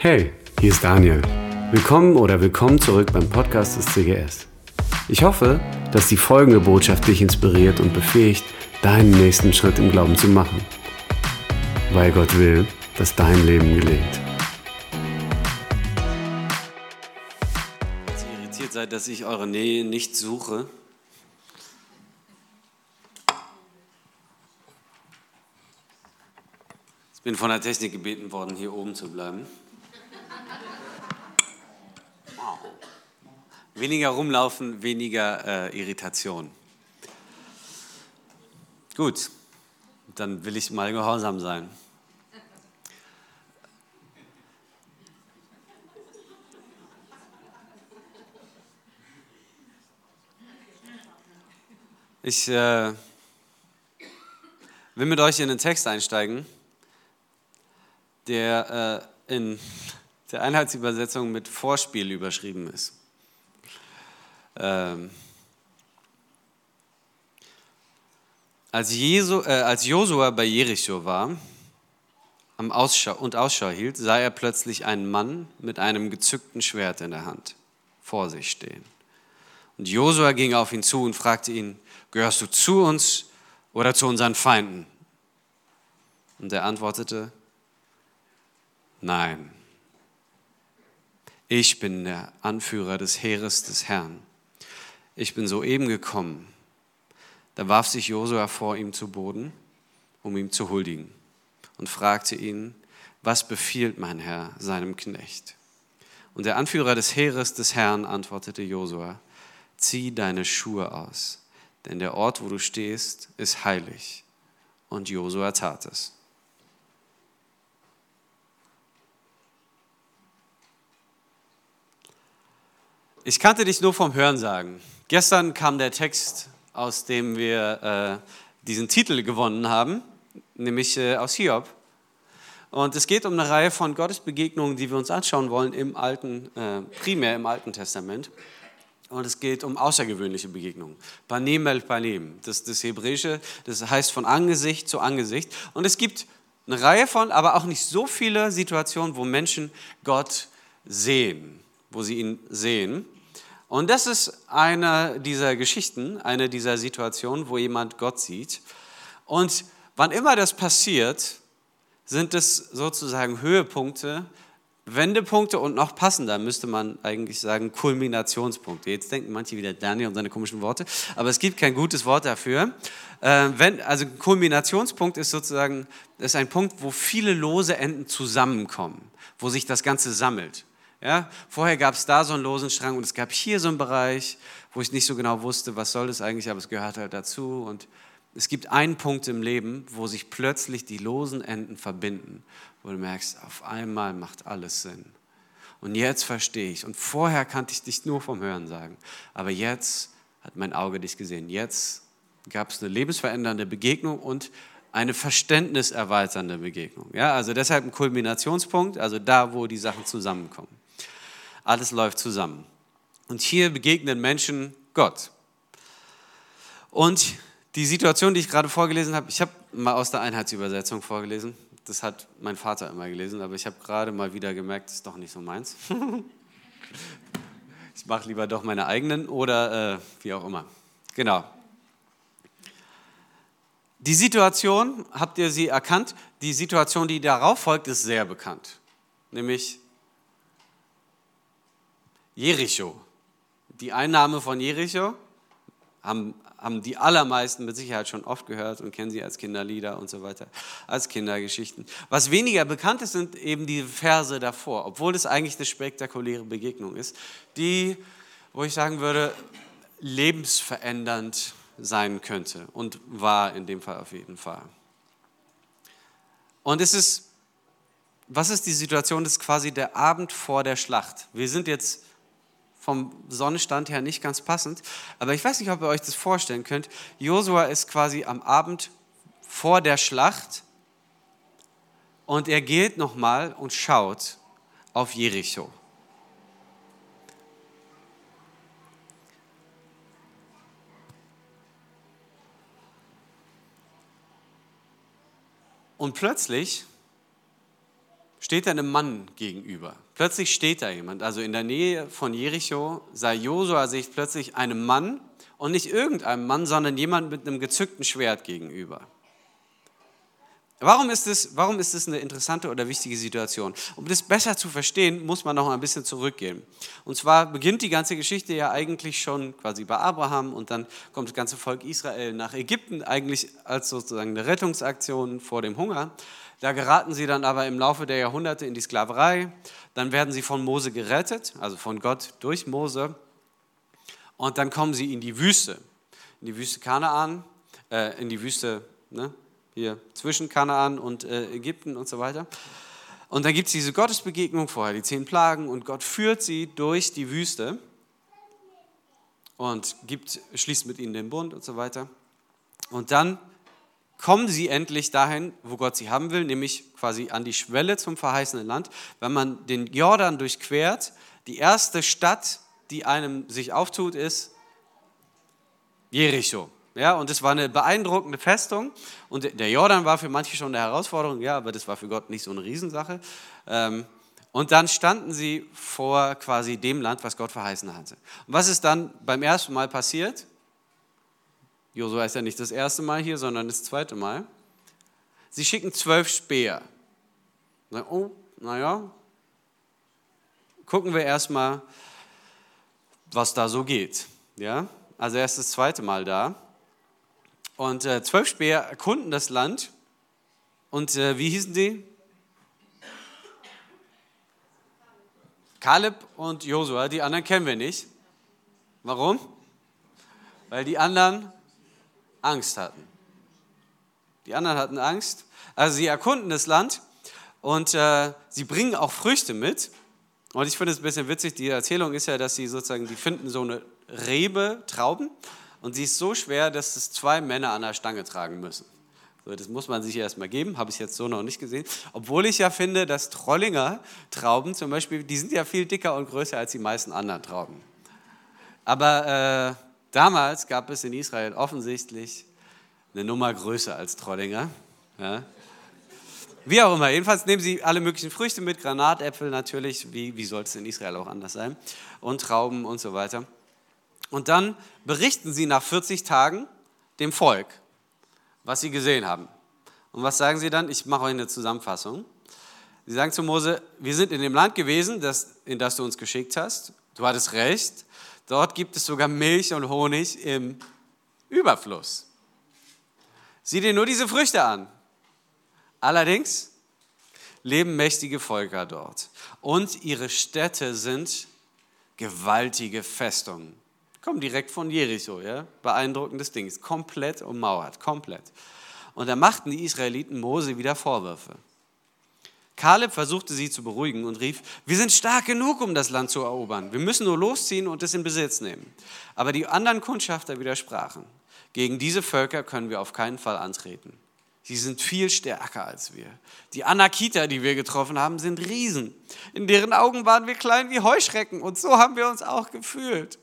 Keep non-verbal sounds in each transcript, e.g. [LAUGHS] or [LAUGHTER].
Hey, hier ist Daniel. Willkommen oder willkommen zurück beim Podcast des CGS. Ich hoffe, dass die folgende Botschaft dich inspiriert und befähigt, deinen nächsten Schritt im Glauben zu machen. Weil Gott will, dass dein Leben gelingt. Dass ihr irritiert seid, dass ich eure Nähe nicht suche. Ich bin von der Technik gebeten worden, hier oben zu bleiben. Weniger rumlaufen, weniger äh, Irritation. Gut, dann will ich mal gehorsam sein. Ich äh, will mit euch in den Text einsteigen, der äh, in der Einheitsübersetzung mit Vorspiel überschrieben ist. Ähm, als, Jesu, äh, als Josua bei Jericho war am Ausschau, und Ausschau hielt, sah er plötzlich einen Mann mit einem gezückten Schwert in der Hand vor sich stehen. Und Josua ging auf ihn zu und fragte ihn, gehörst du zu uns oder zu unseren Feinden? Und er antwortete, nein, ich bin der Anführer des Heeres des Herrn. Ich bin soeben gekommen. Da warf sich Josua vor ihm zu Boden, um ihm zu huldigen, und fragte ihn, was befiehlt mein Herr seinem Knecht? Und der Anführer des Heeres des Herrn antwortete Josua, zieh deine Schuhe aus, denn der Ort, wo du stehst, ist heilig. Und Josua tat es. Ich kannte dich nur vom Hörensagen. Gestern kam der Text, aus dem wir äh, diesen Titel gewonnen haben, nämlich äh, aus Hiob. Und es geht um eine Reihe von Gottesbegegnungen, die wir uns anschauen wollen im Alten, äh, primär im Alten Testament. Und es geht um außergewöhnliche Begegnungen. Panim el Panim, das das Hebräische, das heißt von Angesicht zu Angesicht. Und es gibt eine Reihe von, aber auch nicht so viele Situationen, wo Menschen Gott sehen, wo sie ihn sehen. Und das ist eine dieser Geschichten, eine dieser Situationen, wo jemand Gott sieht. Und wann immer das passiert, sind es sozusagen Höhepunkte Wendepunkte und noch passender müsste man eigentlich sagen Kulminationspunkte. Jetzt denken manche wieder Daniel und seine komischen Worte, aber es gibt kein gutes Wort dafür. Äh, wenn, also Kulminationspunkt ist sozusagen ist ein Punkt, wo viele lose Enden zusammenkommen, wo sich das Ganze sammelt. Ja? Vorher gab es da so einen losen Strang und es gab hier so einen Bereich, wo ich nicht so genau wusste, was soll das eigentlich, aber es gehört halt dazu und es gibt einen Punkt im Leben, wo sich plötzlich die losen Enden verbinden, wo du merkst, auf einmal macht alles Sinn. Und jetzt verstehe ich. Und vorher kannte ich dich nur vom Hören sagen. Aber jetzt hat mein Auge dich gesehen. Jetzt gab es eine lebensverändernde Begegnung und eine verständniserweiternde Begegnung. Ja, also deshalb ein Kulminationspunkt, also da, wo die Sachen zusammenkommen. Alles läuft zusammen. Und hier begegnen Menschen Gott. Und die Situation, die ich gerade vorgelesen habe, ich habe mal aus der Einheitsübersetzung vorgelesen. Das hat mein Vater immer gelesen, aber ich habe gerade mal wieder gemerkt, das ist doch nicht so meins. [LAUGHS] ich mache lieber doch meine eigenen oder äh, wie auch immer. Genau. Die Situation, habt ihr sie erkannt? Die Situation, die darauf folgt, ist sehr bekannt. Nämlich Jericho. Die Einnahme von Jericho haben haben die allermeisten mit Sicherheit schon oft gehört und kennen sie als Kinderlieder und so weiter, als Kindergeschichten. Was weniger bekannt ist, sind eben die Verse davor, obwohl es eigentlich eine spektakuläre Begegnung ist, die, wo ich sagen würde, lebensverändernd sein könnte und war in dem Fall auf jeden Fall. Und es ist, was ist die Situation? Das ist quasi der Abend vor der Schlacht. Wir sind jetzt vom Sonnenstand her nicht ganz passend. Aber ich weiß nicht, ob ihr euch das vorstellen könnt. Josua ist quasi am Abend vor der Schlacht und er geht nochmal und schaut auf Jericho. Und plötzlich steht er einem Mann gegenüber. Plötzlich steht da jemand. Also in der Nähe von Jericho sah Josua sich plötzlich einem Mann und nicht irgendeinem Mann, sondern jemand mit einem gezückten Schwert gegenüber. Warum ist, es, eine interessante oder wichtige Situation? Um das besser zu verstehen, muss man noch ein bisschen zurückgehen. Und zwar beginnt die ganze Geschichte ja eigentlich schon quasi bei Abraham und dann kommt das ganze Volk Israel nach Ägypten, eigentlich als sozusagen eine Rettungsaktion vor dem Hunger. Da geraten sie dann aber im Laufe der Jahrhunderte in die Sklaverei. Dann werden sie von Mose gerettet, also von Gott durch Mose. Und dann kommen sie in die Wüste, in die Wüste Kanaan, äh, in die Wüste, ne, hier zwischen Kanaan und äh, Ägypten und so weiter. Und dann gibt es diese Gottesbegegnung vorher, die zehn Plagen, und Gott führt sie durch die Wüste und gibt, schließt mit ihnen den Bund und so weiter. Und dann kommen sie endlich dahin, wo Gott sie haben will, nämlich quasi an die Schwelle zum verheißenen Land. Wenn man den Jordan durchquert, die erste Stadt, die einem sich auftut, ist Jericho. Ja, und es war eine beeindruckende Festung. Und der Jordan war für manche schon eine Herausforderung, ja, aber das war für Gott nicht so eine Riesensache. Ähm, und dann standen sie vor quasi dem Land, was Gott verheißen hatte. Und was ist dann beim ersten Mal passiert? Josua ist ja nicht das erste Mal hier, sondern das zweite Mal. Sie schicken zwölf Speer. Oh, naja, gucken wir erstmal, was da so geht. Ja? Also er ist das zweite Mal da. Und äh, zwölf Speer erkunden das Land. Und äh, wie hießen die? Kaleb und Josua, die anderen kennen wir nicht. Warum? Weil die anderen Angst hatten. Die anderen hatten Angst. Also sie erkunden das Land und äh, sie bringen auch Früchte mit. Und ich finde es ein bisschen witzig, die Erzählung ist ja, dass sie sozusagen, die finden so eine Rebe, Trauben und sie ist so schwer, dass es zwei Männer an der Stange tragen müssen. So, das muss man sich erstmal geben, habe ich jetzt so noch nicht gesehen. Obwohl ich ja finde, dass Trollinger Trauben zum Beispiel, die sind ja viel dicker und größer als die meisten anderen Trauben. Aber äh, damals gab es in Israel offensichtlich eine Nummer größer als Trollinger. Ja. Wie auch immer, jedenfalls nehmen sie alle möglichen Früchte mit, Granatäpfel natürlich, wie, wie soll es in Israel auch anders sein, und Trauben und so weiter. Und dann berichten sie nach 40 Tagen dem Volk, was sie gesehen haben. Und was sagen sie dann? Ich mache euch eine Zusammenfassung. Sie sagen zu Mose, wir sind in dem Land gewesen, das, in das du uns geschickt hast. Du hattest recht. Dort gibt es sogar Milch und Honig im Überfluss. Sieh dir nur diese Früchte an. Allerdings leben mächtige Völker dort. Und ihre Städte sind gewaltige Festungen kommen direkt von Jericho, ja? beeindruckendes Ding, ist komplett ummauert, komplett. Und da machten die Israeliten Mose wieder Vorwürfe. Kaleb versuchte sie zu beruhigen und rief, wir sind stark genug, um das Land zu erobern. Wir müssen nur losziehen und es in Besitz nehmen. Aber die anderen Kundschafter widersprachen. Gegen diese Völker können wir auf keinen Fall antreten. Sie sind viel stärker als wir. Die Anakita, die wir getroffen haben, sind Riesen. In deren Augen waren wir klein wie Heuschrecken und so haben wir uns auch gefühlt.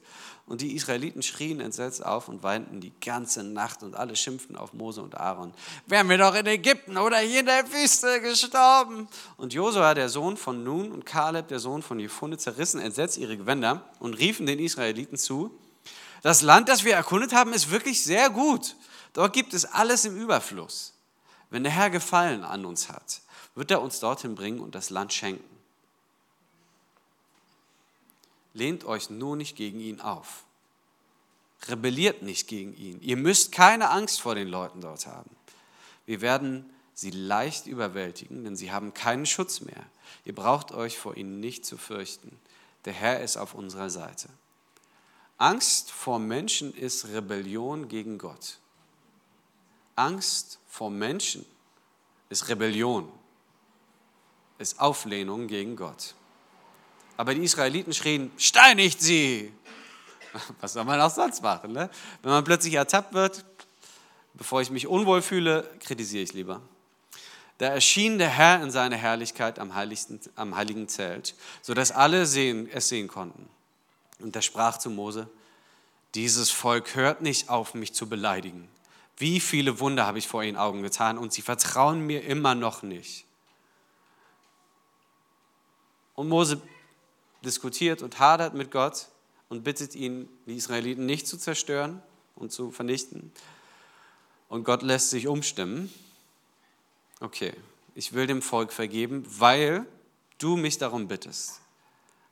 Und die Israeliten schrien entsetzt auf und weinten die ganze Nacht und alle schimpften auf Mose und Aaron. Wären wir doch in Ägypten oder hier in der Wüste gestorben. Und Josua, der Sohn von Nun, und Kaleb, der Sohn von Jephunneh, zerrissen entsetzt ihre Gewänder und riefen den Israeliten zu, das Land, das wir erkundet haben, ist wirklich sehr gut. Dort gibt es alles im Überfluss. Wenn der Herr Gefallen an uns hat, wird er uns dorthin bringen und das Land schenken lehnt euch nur nicht gegen ihn auf. Rebelliert nicht gegen ihn. Ihr müsst keine Angst vor den Leuten dort haben. Wir werden sie leicht überwältigen, denn sie haben keinen Schutz mehr. Ihr braucht euch vor ihnen nicht zu fürchten. Der Herr ist auf unserer Seite. Angst vor Menschen ist Rebellion gegen Gott. Angst vor Menschen ist Rebellion, ist Auflehnung gegen Gott. Aber die Israeliten schrien, steinigt sie. [LAUGHS] Was soll man auch sonst machen? Ne? Wenn man plötzlich ertappt wird, bevor ich mich unwohl fühle, kritisiere ich lieber. Da erschien der Herr in seiner Herrlichkeit am, heiligsten, am heiligen Zelt, sodass alle sehen, es sehen konnten. Und er sprach zu Mose, dieses Volk hört nicht auf, mich zu beleidigen. Wie viele Wunder habe ich vor ihren Augen getan und sie vertrauen mir immer noch nicht. Und Mose diskutiert und hadert mit Gott und bittet ihn, die Israeliten nicht zu zerstören und zu vernichten. Und Gott lässt sich umstimmen. Okay, ich will dem Volk vergeben, weil du mich darum bittest.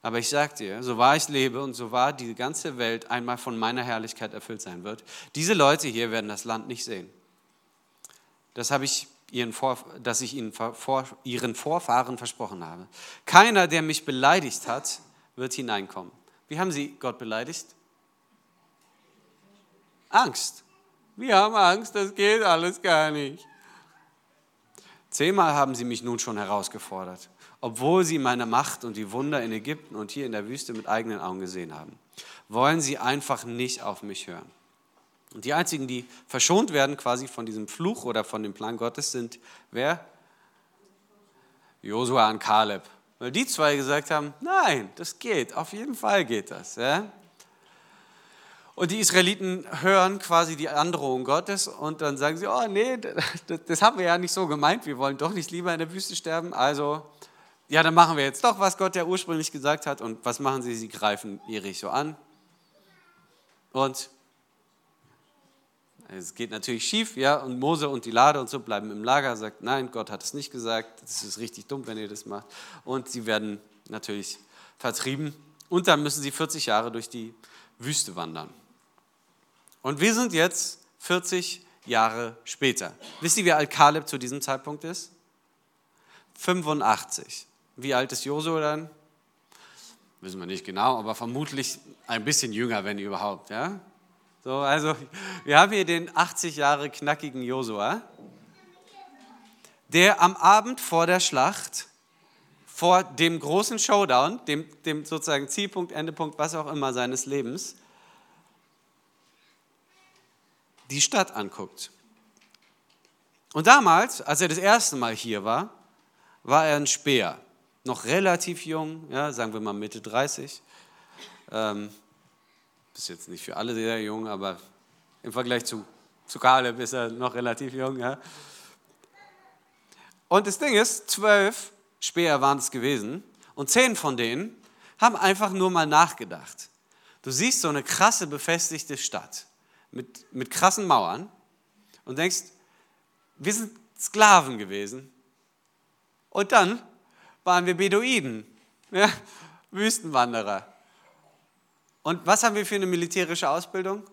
Aber ich sage dir, so wahr ich lebe und so wahr die ganze Welt einmal von meiner Herrlichkeit erfüllt sein wird, diese Leute hier werden das Land nicht sehen. Das habe ich ihren Vor, dass ich ihnen vor, ihren Vorfahren versprochen habe. Keiner, der mich beleidigt hat, wird hineinkommen. Wie haben sie Gott beleidigt? Angst. Wir haben Angst, das geht alles gar nicht. Zehnmal haben sie mich nun schon herausgefordert, obwohl sie meine Macht und die Wunder in Ägypten und hier in der Wüste mit eigenen Augen gesehen haben. Wollen sie einfach nicht auf mich hören. Und die einzigen, die verschont werden quasi von diesem Fluch oder von dem Plan Gottes sind, wer? Josua und Kaleb. Weil die zwei gesagt haben, nein, das geht, auf jeden Fall geht das. Ja? Und die Israeliten hören quasi die Androhung Gottes und dann sagen sie, oh nee, das haben wir ja nicht so gemeint, wir wollen doch nicht lieber in der Wüste sterben. Also, ja, dann machen wir jetzt doch, was Gott ja ursprünglich gesagt hat. Und was machen sie? Sie greifen Jericho an. Und es geht natürlich schief, ja, und Mose und die Lade und so bleiben im Lager, sagt, nein, Gott hat es nicht gesagt, das ist richtig dumm, wenn ihr das macht. Und sie werden natürlich vertrieben und dann müssen sie 40 Jahre durch die Wüste wandern. Und wir sind jetzt 40 Jahre später. Wisst ihr, wie alt Kaleb zu diesem Zeitpunkt ist? 85. Wie alt ist Josua dann? Wissen wir nicht genau, aber vermutlich ein bisschen jünger, wenn überhaupt. Ja? So, also wir haben hier den 80 Jahre knackigen Josua, der am Abend vor der Schlacht, vor dem großen Showdown, dem, dem sozusagen Zielpunkt, Endepunkt, was auch immer seines Lebens, die Stadt anguckt. Und damals, als er das erste Mal hier war, war er ein Speer, noch relativ jung, ja, sagen wir mal Mitte 30. Ähm, ist jetzt nicht für alle sehr jung, aber im Vergleich zu, zu Kaleb ist er noch relativ jung. Ja. Und das Ding ist, zwölf Speer waren es gewesen und zehn von denen haben einfach nur mal nachgedacht. Du siehst so eine krasse befestigte Stadt mit, mit krassen Mauern und denkst, wir sind Sklaven gewesen. Und dann waren wir Beduinen, ja, Wüstenwanderer. Und was haben wir für eine militärische Ausbildung?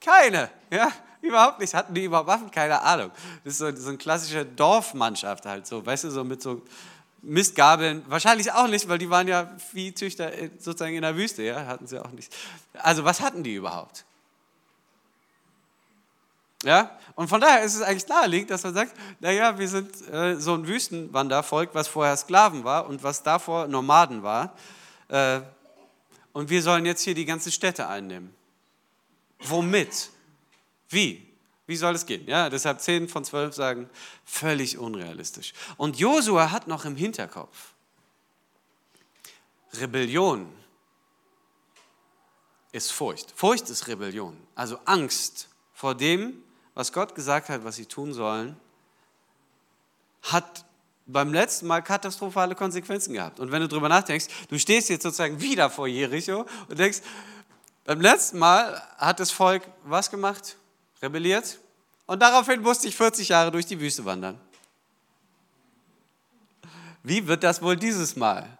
Keine, ja, überhaupt nicht. Hatten die überhaupt Waffen? Keine Ahnung. Das ist so, so eine klassische Dorfmannschaft halt so, weißt du, so mit so Mistgabeln. Wahrscheinlich auch nicht, weil die waren ja Viehzüchter sozusagen in der Wüste, ja, hatten sie auch nicht. Also was hatten die überhaupt? Ja, und von daher ist es eigentlich naheliegend, dass man sagt, naja, wir sind äh, so ein Wüstenwandervolk, was vorher Sklaven war und was davor Nomaden war. Äh, und wir sollen jetzt hier die ganzen Städte einnehmen. Womit? Wie? Wie soll es gehen? Ja, deshalb 10 von 12 sagen, völlig unrealistisch. Und Josua hat noch im Hinterkopf, Rebellion ist Furcht. Furcht ist Rebellion. Also Angst vor dem, was Gott gesagt hat, was sie tun sollen, hat beim letzten Mal katastrophale Konsequenzen gehabt. Und wenn du darüber nachdenkst, du stehst jetzt sozusagen wieder vor Jericho und denkst, beim letzten Mal hat das Volk was gemacht? Rebelliert. Und daraufhin musste ich 40 Jahre durch die Wüste wandern. Wie wird das wohl dieses Mal?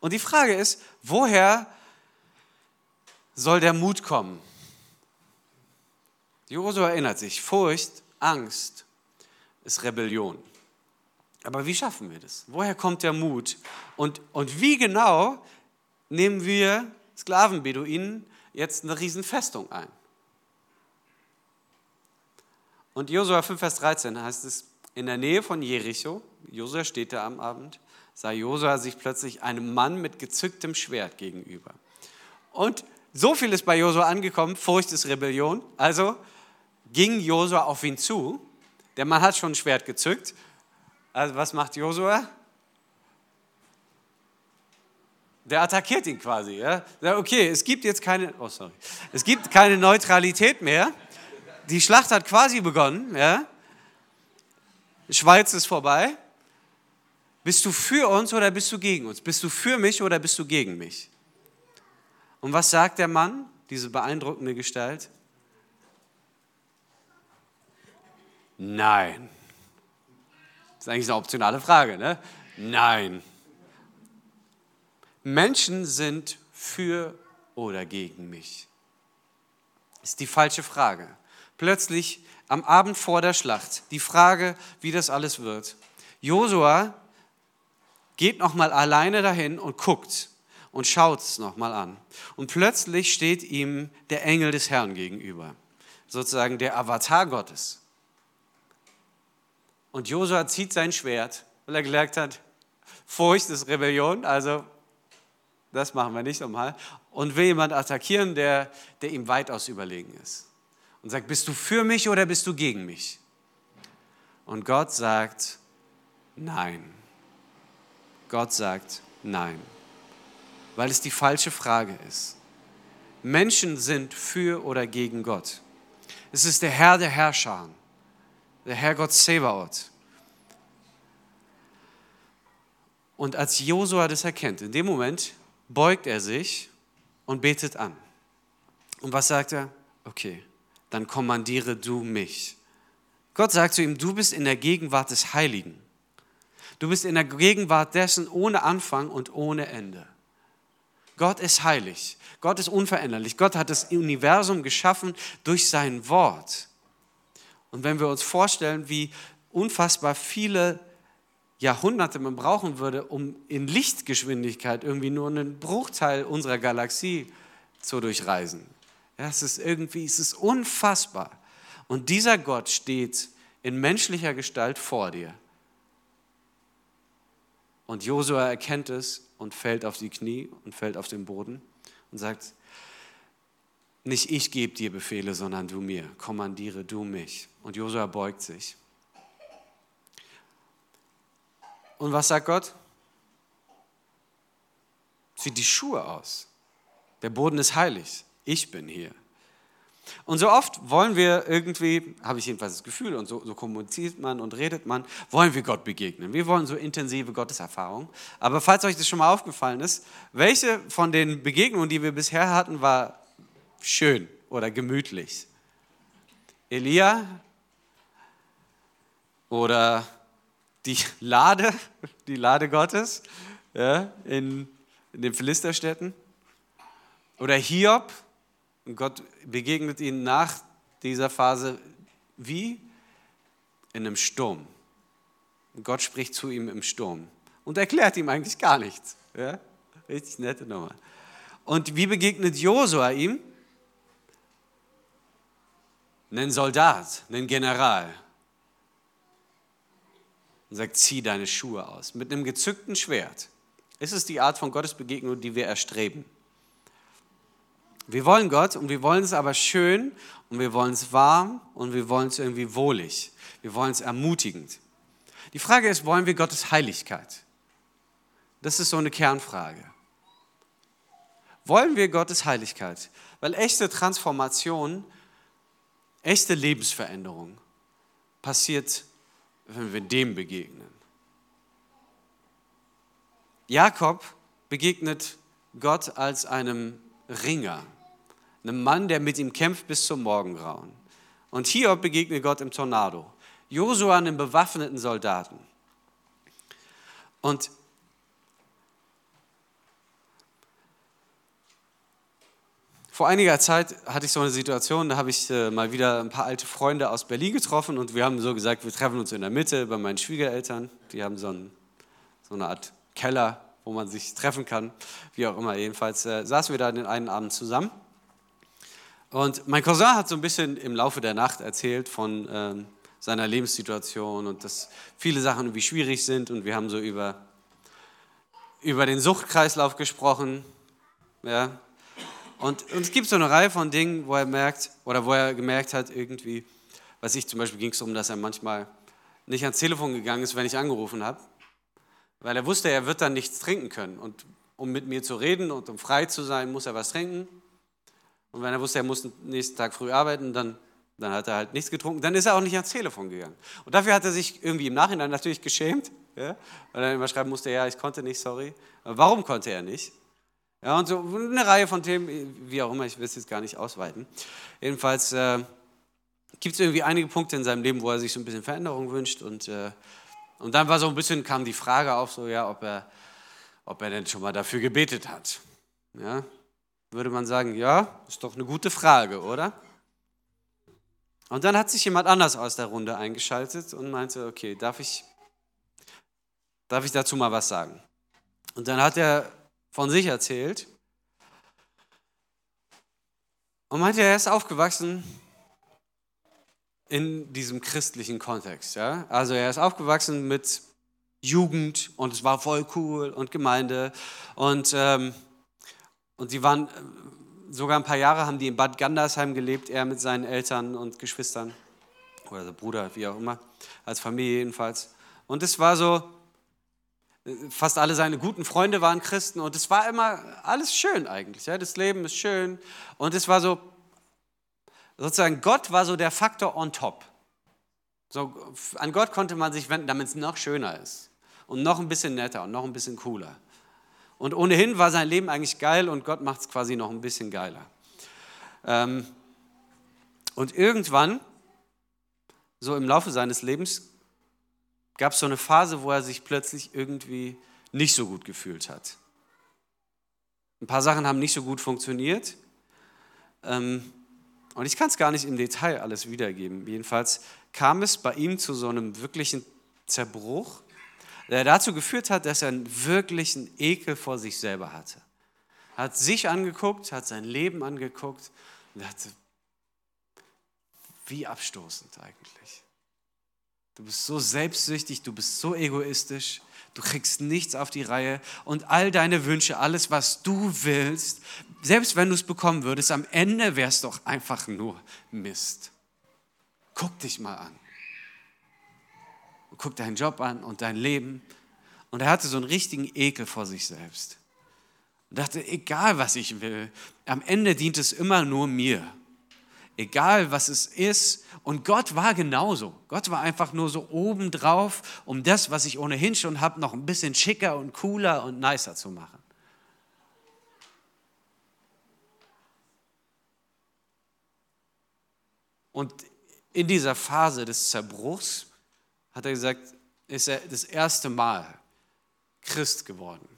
Und die Frage ist, woher soll der Mut kommen? Josua erinnert sich, Furcht, Angst ist Rebellion. Aber wie schaffen wir das? Woher kommt der Mut? Und, und wie genau nehmen wir Sklavenbeduinen jetzt eine Riesenfestung ein? Und Josua 5, Vers 13 heißt es, in der Nähe von Jericho, Josua steht da am Abend, sah Josua sich plötzlich einem Mann mit gezücktem Schwert gegenüber. Und so viel ist bei Josua angekommen, Furcht ist Rebellion. Also ging Josua auf ihn zu der Mann hat schon ein Schwert gezückt. Also was macht Josua? Der attackiert ihn quasi. Ja? Okay, es gibt jetzt keine, oh sorry, es gibt keine Neutralität mehr. Die Schlacht hat quasi begonnen. Ja? Schweiz ist vorbei. Bist du für uns oder bist du gegen uns? Bist du für mich oder bist du gegen mich? Und was sagt der Mann, diese beeindruckende Gestalt? Nein. Das ist eigentlich eine optionale Frage, ne? Nein. Menschen sind für oder gegen mich. Ist die falsche Frage. Plötzlich am Abend vor der Schlacht die Frage, wie das alles wird. Josua geht noch mal alleine dahin und guckt und schaut es noch mal an. Und plötzlich steht ihm der Engel des Herrn gegenüber, sozusagen der Avatar Gottes. Und Josua zieht sein Schwert, weil er gelernt hat, Furcht ist Rebellion, also das machen wir nicht nochmal. Und will jemand attackieren, der, der ihm weitaus überlegen ist. Und sagt, bist du für mich oder bist du gegen mich? Und Gott sagt, nein. Gott sagt nein, weil es die falsche Frage ist. Menschen sind für oder gegen Gott. Es ist der Herr der Herrscher, der Herr Gott Sebaot. Und als Josua das erkennt, in dem Moment beugt er sich und betet an. Und was sagt er? Okay, dann kommandiere du mich. Gott sagt zu ihm, du bist in der Gegenwart des Heiligen. Du bist in der Gegenwart dessen ohne Anfang und ohne Ende. Gott ist heilig. Gott ist unveränderlich. Gott hat das Universum geschaffen durch sein Wort. Und wenn wir uns vorstellen, wie unfassbar viele Jahrhunderte man brauchen würde, um in Lichtgeschwindigkeit irgendwie nur einen Bruchteil unserer Galaxie zu durchreisen. Ja, es ist irgendwie, es ist unfassbar. Und dieser Gott steht in menschlicher Gestalt vor dir. Und Josua erkennt es und fällt auf die Knie und fällt auf den Boden und sagt, nicht ich gebe dir Befehle, sondern du mir, kommandiere du mich. Und Josua beugt sich. Und was sagt Gott? Zieht die Schuhe aus. Der Boden ist heilig. Ich bin hier. Und so oft wollen wir irgendwie, habe ich jedenfalls das Gefühl, und so, so, kommuniziert man und redet man, wollen wir Gott begegnen. Wir wollen so intensive Gotteserfahrungen. Aber falls euch das schon mal aufgefallen ist, welche von den Begegnungen, die wir bisher hatten, war schön oder gemütlich? Elia oder die Lade, die Lade Gottes ja, in, in den Philisterstädten? Oder Hiob, und Gott begegnet ihnen nach dieser Phase wie? In einem Sturm. Und Gott spricht zu ihm im Sturm und erklärt ihm eigentlich gar nichts. Ja? Richtig nette Nummer. Und wie begegnet Josua ihm? Einen Soldat, einen General. Und sagt, zieh deine Schuhe aus. Mit einem gezückten Schwert. Es ist die Art von Gottesbegegnung, die wir erstreben. Wir wollen Gott und wir wollen es aber schön und wir wollen es warm und wir wollen es irgendwie wohlig. Wir wollen es ermutigend. Die Frage ist, wollen wir Gottes Heiligkeit? Das ist so eine Kernfrage. Wollen wir Gottes Heiligkeit? Weil echte Transformation, echte Lebensveränderung passiert, wenn wir dem begegnen. Jakob begegnet Gott als einem Ringer einem Mann, der mit ihm kämpft bis zum Morgengrauen. Und Hiob begegnet Gott im Tornado. Josua einem bewaffneten Soldaten. Und vor einiger Zeit hatte ich so eine Situation, da habe ich äh, mal wieder ein paar alte Freunde aus Berlin getroffen und wir haben so gesagt, wir treffen uns in der Mitte bei meinen Schwiegereltern. Die haben so, ein, so eine Art Keller, wo man sich treffen kann, wie auch immer. Jedenfalls äh, saßen wir da den einen Abend zusammen. Und mein Cousin hat so ein bisschen im Laufe der Nacht erzählt von ähm, seiner Lebenssituation und dass viele Sachen irgendwie schwierig sind. Und wir haben so über, über den Suchtkreislauf gesprochen. Ja. Und, und es gibt so eine Reihe von Dingen, wo er merkt, oder wo er gemerkt hat, irgendwie, was ich zum Beispiel ging es darum, dass er manchmal nicht ans Telefon gegangen ist, wenn ich angerufen habe, weil er wusste, er wird dann nichts trinken können. Und um mit mir zu reden und um frei zu sein, muss er was trinken. Und wenn er wusste, er muss nächsten Tag früh arbeiten, dann, dann hat er halt nichts getrunken. Dann ist er auch nicht ans Telefon gegangen. Und dafür hat er sich irgendwie im Nachhinein natürlich geschämt. Ja? Und dann immer schreiben musste, ja, ich konnte nicht, sorry. Aber warum konnte er nicht? Ja, und so eine Reihe von Themen, wie auch immer, ich will es jetzt gar nicht ausweiten. Jedenfalls äh, gibt es irgendwie einige Punkte in seinem Leben, wo er sich so ein bisschen Veränderung wünscht. Und, äh, und dann war so ein bisschen, kam die Frage auf, so, ja, ob er, ob er denn schon mal dafür gebetet hat. Ja? Würde man sagen, ja, ist doch eine gute Frage, oder? Und dann hat sich jemand anders aus der Runde eingeschaltet und meinte, okay, darf ich, darf ich dazu mal was sagen? Und dann hat er von sich erzählt und meinte, er ist aufgewachsen in diesem christlichen Kontext. Ja? Also er ist aufgewachsen mit Jugend und es war voll cool und Gemeinde und, ähm, und sie waren sogar ein paar Jahre haben die in Bad Gandersheim gelebt, er mit seinen Eltern und Geschwistern oder Bruder, wie auch immer, als Familie jedenfalls. Und es war so, fast alle seine guten Freunde waren Christen und es war immer alles schön eigentlich. Ja? Das Leben ist schön und es war so, sozusagen Gott war so der Faktor on top. So, an Gott konnte man sich wenden, damit es noch schöner ist und noch ein bisschen netter und noch ein bisschen cooler. Und ohnehin war sein Leben eigentlich geil und Gott macht es quasi noch ein bisschen geiler. Ähm, und irgendwann, so im Laufe seines Lebens, gab es so eine Phase, wo er sich plötzlich irgendwie nicht so gut gefühlt hat. Ein paar Sachen haben nicht so gut funktioniert. Ähm, und ich kann es gar nicht im Detail alles wiedergeben. Jedenfalls kam es bei ihm zu so einem wirklichen Zerbruch, der dazu geführt hat, dass er einen wirklichen Ekel vor sich selber hatte. Hat sich angeguckt, hat sein Leben angeguckt und dachte, wie abstoßend eigentlich. Du bist so selbstsüchtig, du bist so egoistisch, du kriegst nichts auf die Reihe und all deine Wünsche, alles, was du willst, selbst wenn du es bekommen würdest, am Ende wäre es doch einfach nur Mist. Guck dich mal an. Guck deinen Job an und dein Leben. Und er hatte so einen richtigen Ekel vor sich selbst. Und dachte, egal was ich will, am Ende dient es immer nur mir egal was es ist. Und Gott war genauso. Gott war einfach nur so obendrauf, um das, was ich ohnehin schon habe, noch ein bisschen schicker und cooler und nicer zu machen. Und in dieser Phase des Zerbruchs hat er gesagt, ist er das erste Mal Christ geworden.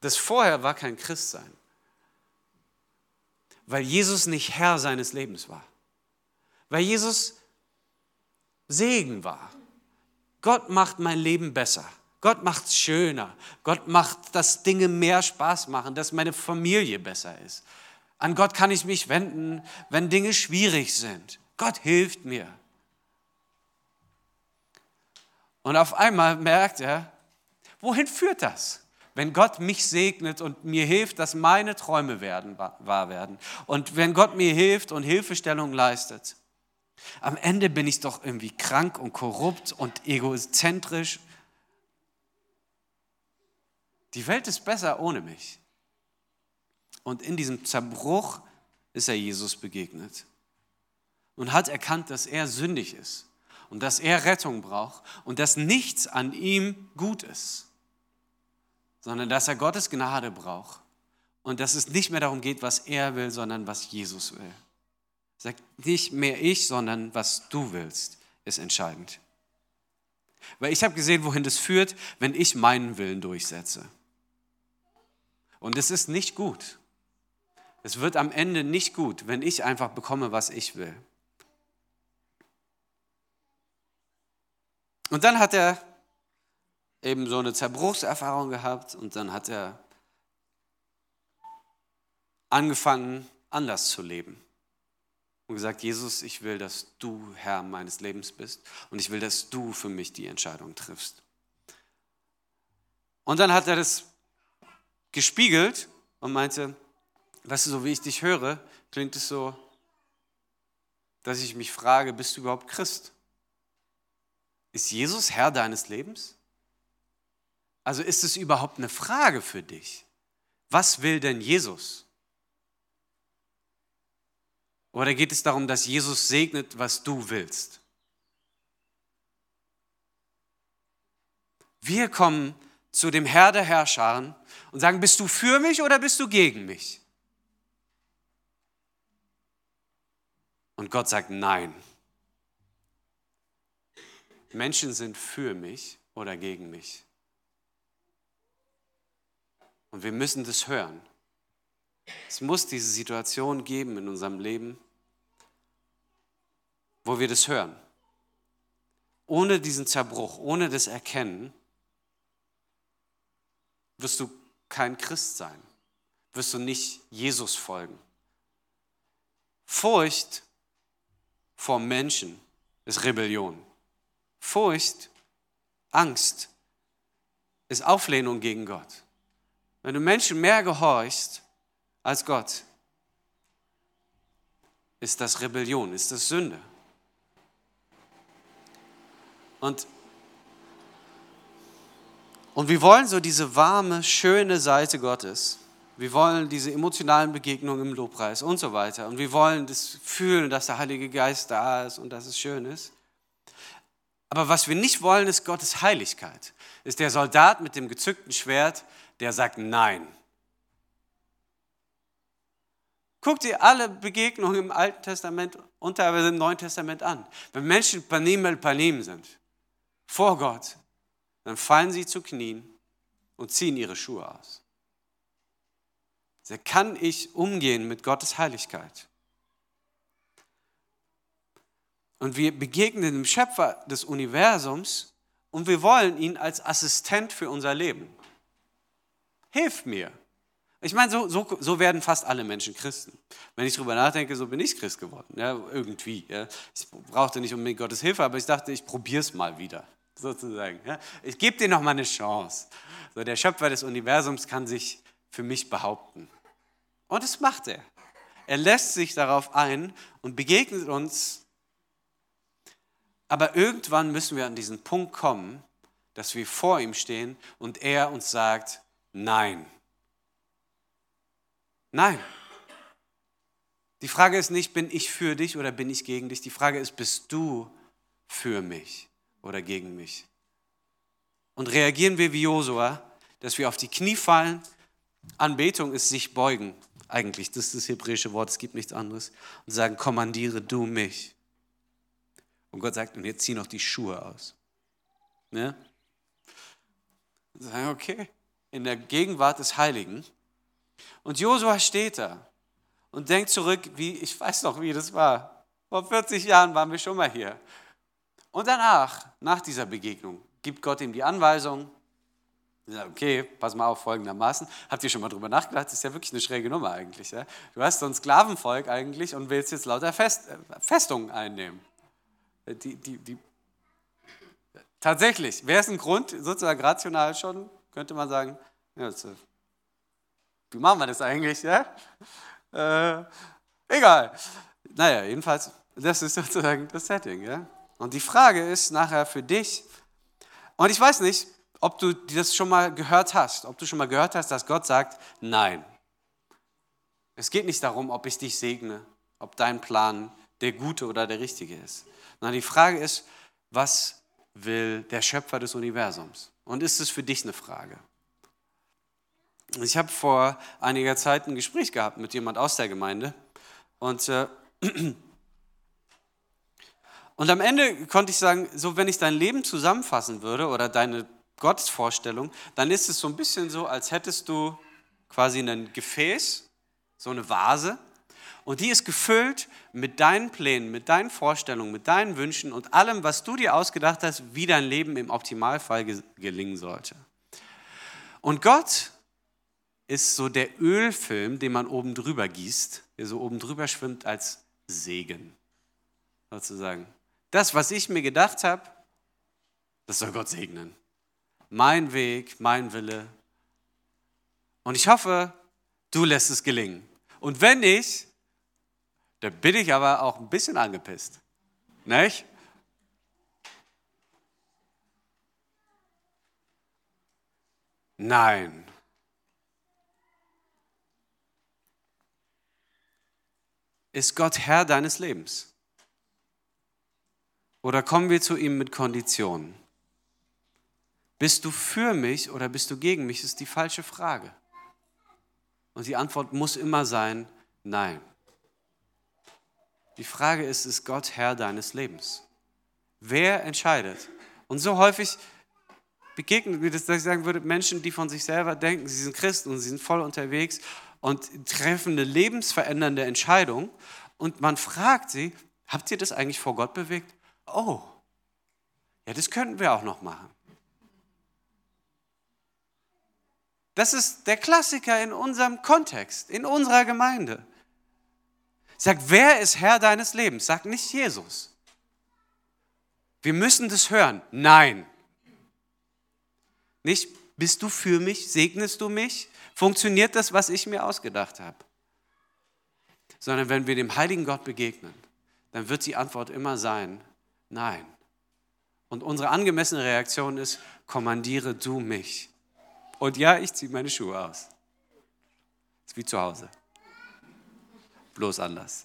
Das vorher war kein Christsein weil Jesus nicht Herr seines Lebens war. Weil Jesus Segen war. Gott macht mein Leben besser. Gott macht es schöner. Gott macht, dass Dinge mehr Spaß machen, dass meine Familie besser ist. An Gott kann ich mich wenden, wenn Dinge schwierig sind. Gott hilft mir. Und auf einmal merkt er, wohin führt das? Wenn Gott mich segnet und mir hilft, dass meine Träume werden, wahr werden und wenn Gott mir hilft und Hilfestellung leistet, am Ende bin ich doch irgendwie krank und korrupt und egozentrisch. Die Welt ist besser ohne mich. Und in diesem Zerbruch ist er Jesus begegnet und hat erkannt, dass er sündig ist und dass er Rettung braucht und dass nichts an ihm gut ist sondern dass er Gottes Gnade braucht und dass es nicht mehr darum geht, was er will, sondern was Jesus will. Sagt nicht mehr ich, sondern was du willst, ist entscheidend. Weil ich habe gesehen, wohin das führt, wenn ich meinen Willen durchsetze. Und es ist nicht gut. Es wird am Ende nicht gut, wenn ich einfach bekomme, was ich will. Und dann hat er eben so eine Zerbruchserfahrung gehabt und dann hat er angefangen, anders zu leben. Und gesagt, Jesus, ich will, dass du Herr meines Lebens bist und ich will, dass du für mich die Entscheidung triffst. Und dann hat er das gespiegelt und meinte, weißt du, so wie ich dich höre, klingt es so, dass ich mich frage, bist du überhaupt Christ? Ist Jesus Herr deines Lebens? Also ist es überhaupt eine Frage für dich? Was will denn Jesus? Oder geht es darum, dass Jesus segnet, was du willst? Wir kommen zu dem Herr der Herrscher und sagen, bist du für mich oder bist du gegen mich? Und Gott sagt, nein. Menschen sind für mich oder gegen mich. Und wir müssen das hören. Es muss diese Situation geben in unserem Leben, wo wir das hören. Ohne diesen Zerbruch, ohne das Erkennen, wirst du kein Christ sein, wirst du nicht Jesus folgen. Furcht vor Menschen ist Rebellion. Furcht, Angst ist Auflehnung gegen Gott. Wenn du Menschen mehr gehorchst als Gott, ist das Rebellion, ist das Sünde. Und, und wir wollen so diese warme, schöne Seite Gottes. Wir wollen diese emotionalen Begegnungen im Lobpreis und so weiter. Und wir wollen das fühlen, dass der Heilige Geist da ist und dass es schön ist. Aber was wir nicht wollen, ist Gottes Heiligkeit. Ist der Soldat mit dem gezückten Schwert, der sagt Nein. Guck dir alle Begegnungen im Alten Testament und teilweise im Neuen Testament an. Wenn Menschen panim el panim sind, vor Gott, dann fallen sie zu Knien und ziehen ihre Schuhe aus. Da kann ich umgehen mit Gottes Heiligkeit. Und wir begegnen dem Schöpfer des Universums und wir wollen ihn als Assistent für unser Leben. Hilf mir. Ich meine, so, so, so werden fast alle Menschen Christen. Wenn ich darüber nachdenke, so bin ich Christ geworden. Ja, irgendwie. Ja. Ich brauchte nicht unbedingt Gottes Hilfe, aber ich dachte, ich probiere es mal wieder. Sozusagen. Ja. Ich gebe dir noch mal eine Chance. So, der Schöpfer des Universums kann sich für mich behaupten. Und das macht er. Er lässt sich darauf ein und begegnet uns aber irgendwann müssen wir an diesen Punkt kommen, dass wir vor ihm stehen und er uns sagt, nein. Nein. Die Frage ist nicht, bin ich für dich oder bin ich gegen dich? Die Frage ist, bist du für mich oder gegen mich? Und reagieren wir wie Josua, dass wir auf die Knie fallen? Anbetung ist sich beugen, eigentlich. Das ist das hebräische Wort, es gibt nichts anderes. Und sagen, kommandiere du mich. Und Gott sagt, und jetzt zieh noch die Schuhe aus. Ne? Sagen, okay, in der Gegenwart des Heiligen. Und Josua steht da und denkt zurück, wie, ich weiß noch, wie das war. Vor 40 Jahren waren wir schon mal hier. Und danach, nach dieser Begegnung, gibt Gott ihm die Anweisung, okay, pass mal auf folgendermaßen. Habt ihr schon mal drüber nachgedacht? Das ist ja wirklich eine schräge Nummer eigentlich. Ja? Du hast so ein Sklavenvolk eigentlich und willst jetzt lauter Fest, äh, Festungen einnehmen. Die, die, die, tatsächlich, wäre es ein Grund, sozusagen rational schon, könnte man sagen, ja, äh, wie machen wir das eigentlich? Ja? Äh, egal. Naja, jedenfalls, das ist sozusagen das Setting. Ja? Und die Frage ist nachher für dich, und ich weiß nicht, ob du das schon mal gehört hast, ob du schon mal gehört hast, dass Gott sagt, nein. Es geht nicht darum, ob ich dich segne, ob dein Plan der gute oder der richtige ist. Na, die Frage ist, was will der Schöpfer des Universums? Und ist es für dich eine Frage? Ich habe vor einiger Zeit ein Gespräch gehabt mit jemand aus der Gemeinde und, äh, [CLEARS THROAT] und am Ende konnte ich sagen, so wenn ich dein Leben zusammenfassen würde oder deine Gottesvorstellung, dann ist es so ein bisschen so, als hättest du quasi ein Gefäß, so eine Vase und die ist gefüllt mit deinen Plänen, mit deinen Vorstellungen, mit deinen Wünschen und allem, was du dir ausgedacht hast, wie dein Leben im Optimalfall gelingen sollte. Und Gott ist so der Ölfilm, den man oben drüber gießt, der so oben drüber schwimmt als Segen, sozusagen. Das, was ich mir gedacht habe, das soll Gott segnen. Mein Weg, mein Wille. Und ich hoffe, du lässt es gelingen. Und wenn nicht, da bin ich aber auch ein bisschen angepisst. Nicht? Nein. Ist Gott Herr deines Lebens? Oder kommen wir zu ihm mit Konditionen? Bist du für mich oder bist du gegen mich, ist die falsche Frage. Und die Antwort muss immer sein, nein. Die Frage ist, ist Gott Herr deines Lebens? Wer entscheidet? Und so häufig begegnet mir das, dass ich sagen würde, Menschen, die von sich selber denken, sie sind Christen und sie sind voll unterwegs und treffen eine lebensverändernde Entscheidung. Und man fragt sie, habt ihr das eigentlich vor Gott bewegt? Oh, ja, das könnten wir auch noch machen. Das ist der Klassiker in unserem Kontext, in unserer Gemeinde. Sag, wer ist Herr deines Lebens? Sag nicht Jesus. Wir müssen das hören. Nein. Nicht, bist du für mich? Segnest du mich? Funktioniert das, was ich mir ausgedacht habe? Sondern wenn wir dem heiligen Gott begegnen, dann wird die Antwort immer sein, nein. Und unsere angemessene Reaktion ist, kommandiere du mich. Und ja, ich ziehe meine Schuhe aus. Ist wie zu Hause. Bloß anders.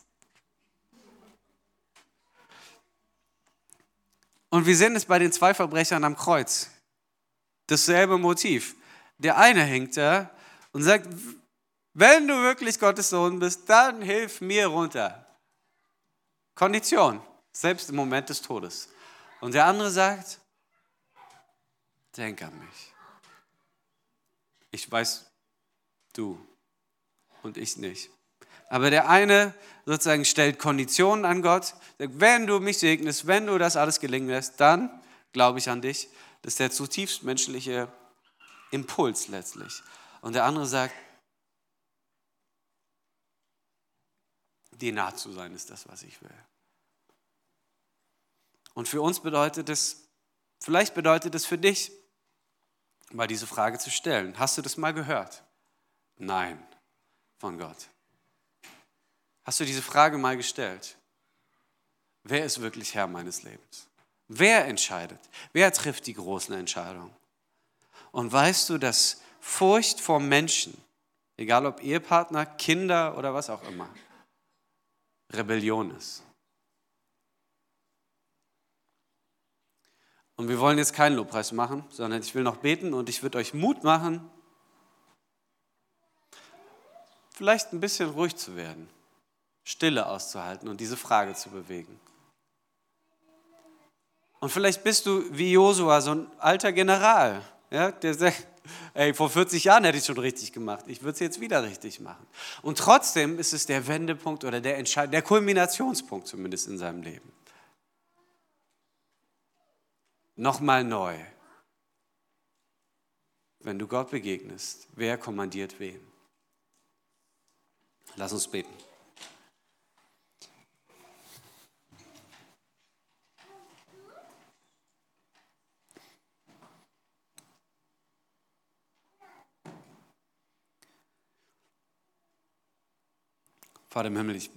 Und wir sehen es bei den zwei Verbrechern am Kreuz. Dasselbe Motiv. Der eine hängt da und sagt, wenn du wirklich Gottes Sohn bist, dann hilf mir runter. Kondition, selbst im Moment des Todes. Und der andere sagt, denk an mich. Ich weiß, du und ich nicht. Aber der eine sozusagen stellt Konditionen an Gott, sagt, wenn du mich segnest, wenn du das alles gelingen lässt, dann glaube ich an dich. Das ist der zutiefst menschliche Impuls letztlich. Und der andere sagt, dir nah zu sein ist das, was ich will. Und für uns bedeutet es, vielleicht bedeutet es für dich, mal diese Frage zu stellen. Hast du das mal gehört? Nein, von Gott. Hast du diese Frage mal gestellt? Wer ist wirklich Herr meines Lebens? Wer entscheidet? Wer trifft die großen Entscheidungen? Und weißt du, dass Furcht vor Menschen, egal ob Ehepartner, Kinder oder was auch immer, Rebellion ist? Und wir wollen jetzt keinen Lobpreis machen, sondern ich will noch beten und ich würde euch Mut machen, vielleicht ein bisschen ruhig zu werden, Stille auszuhalten und diese Frage zu bewegen. Und vielleicht bist du wie Josua, so ein alter General, ja, der sagt, ey, vor 40 Jahren hätte ich es schon richtig gemacht, ich würde es jetzt wieder richtig machen. Und trotzdem ist es der Wendepunkt oder der, Entscheid der Kulminationspunkt zumindest in seinem Leben nochmal neu. Wenn du Gott begegnest, wer kommandiert wen? Lass uns beten. Vater im Himmel, ich,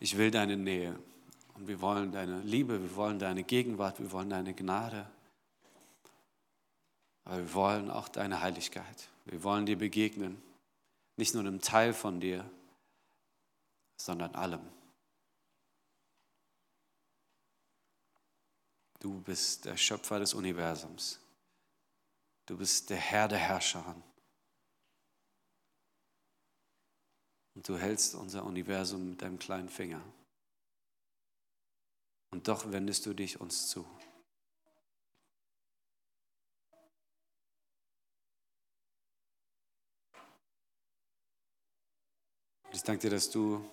ich will deine Nähe. Und wir wollen deine Liebe, wir wollen deine Gegenwart, wir wollen deine Gnade. Aber wir wollen auch deine Heiligkeit. Wir wollen dir begegnen. Nicht nur einem Teil von dir, sondern allem. Du bist der Schöpfer des Universums. Du bist der Herr der Herrscher. Und du hältst unser Universum mit deinem kleinen Finger. Und doch wendest du dich uns zu. Ich danke dir, dass du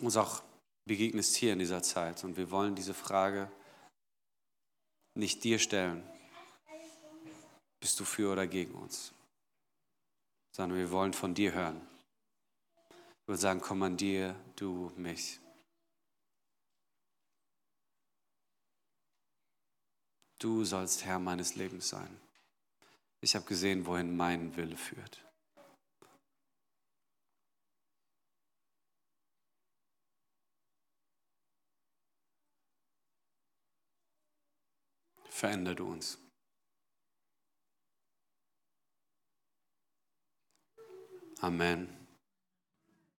uns auch begegnest hier in dieser Zeit. Und wir wollen diese Frage nicht dir stellen, bist du für oder gegen uns, sondern wir wollen von dir hören. Wir wollen sagen, kommandier du mich. Du sollst Herr meines Lebens sein. Ich habe gesehen, wohin mein Wille führt. Verändere du uns. Amen.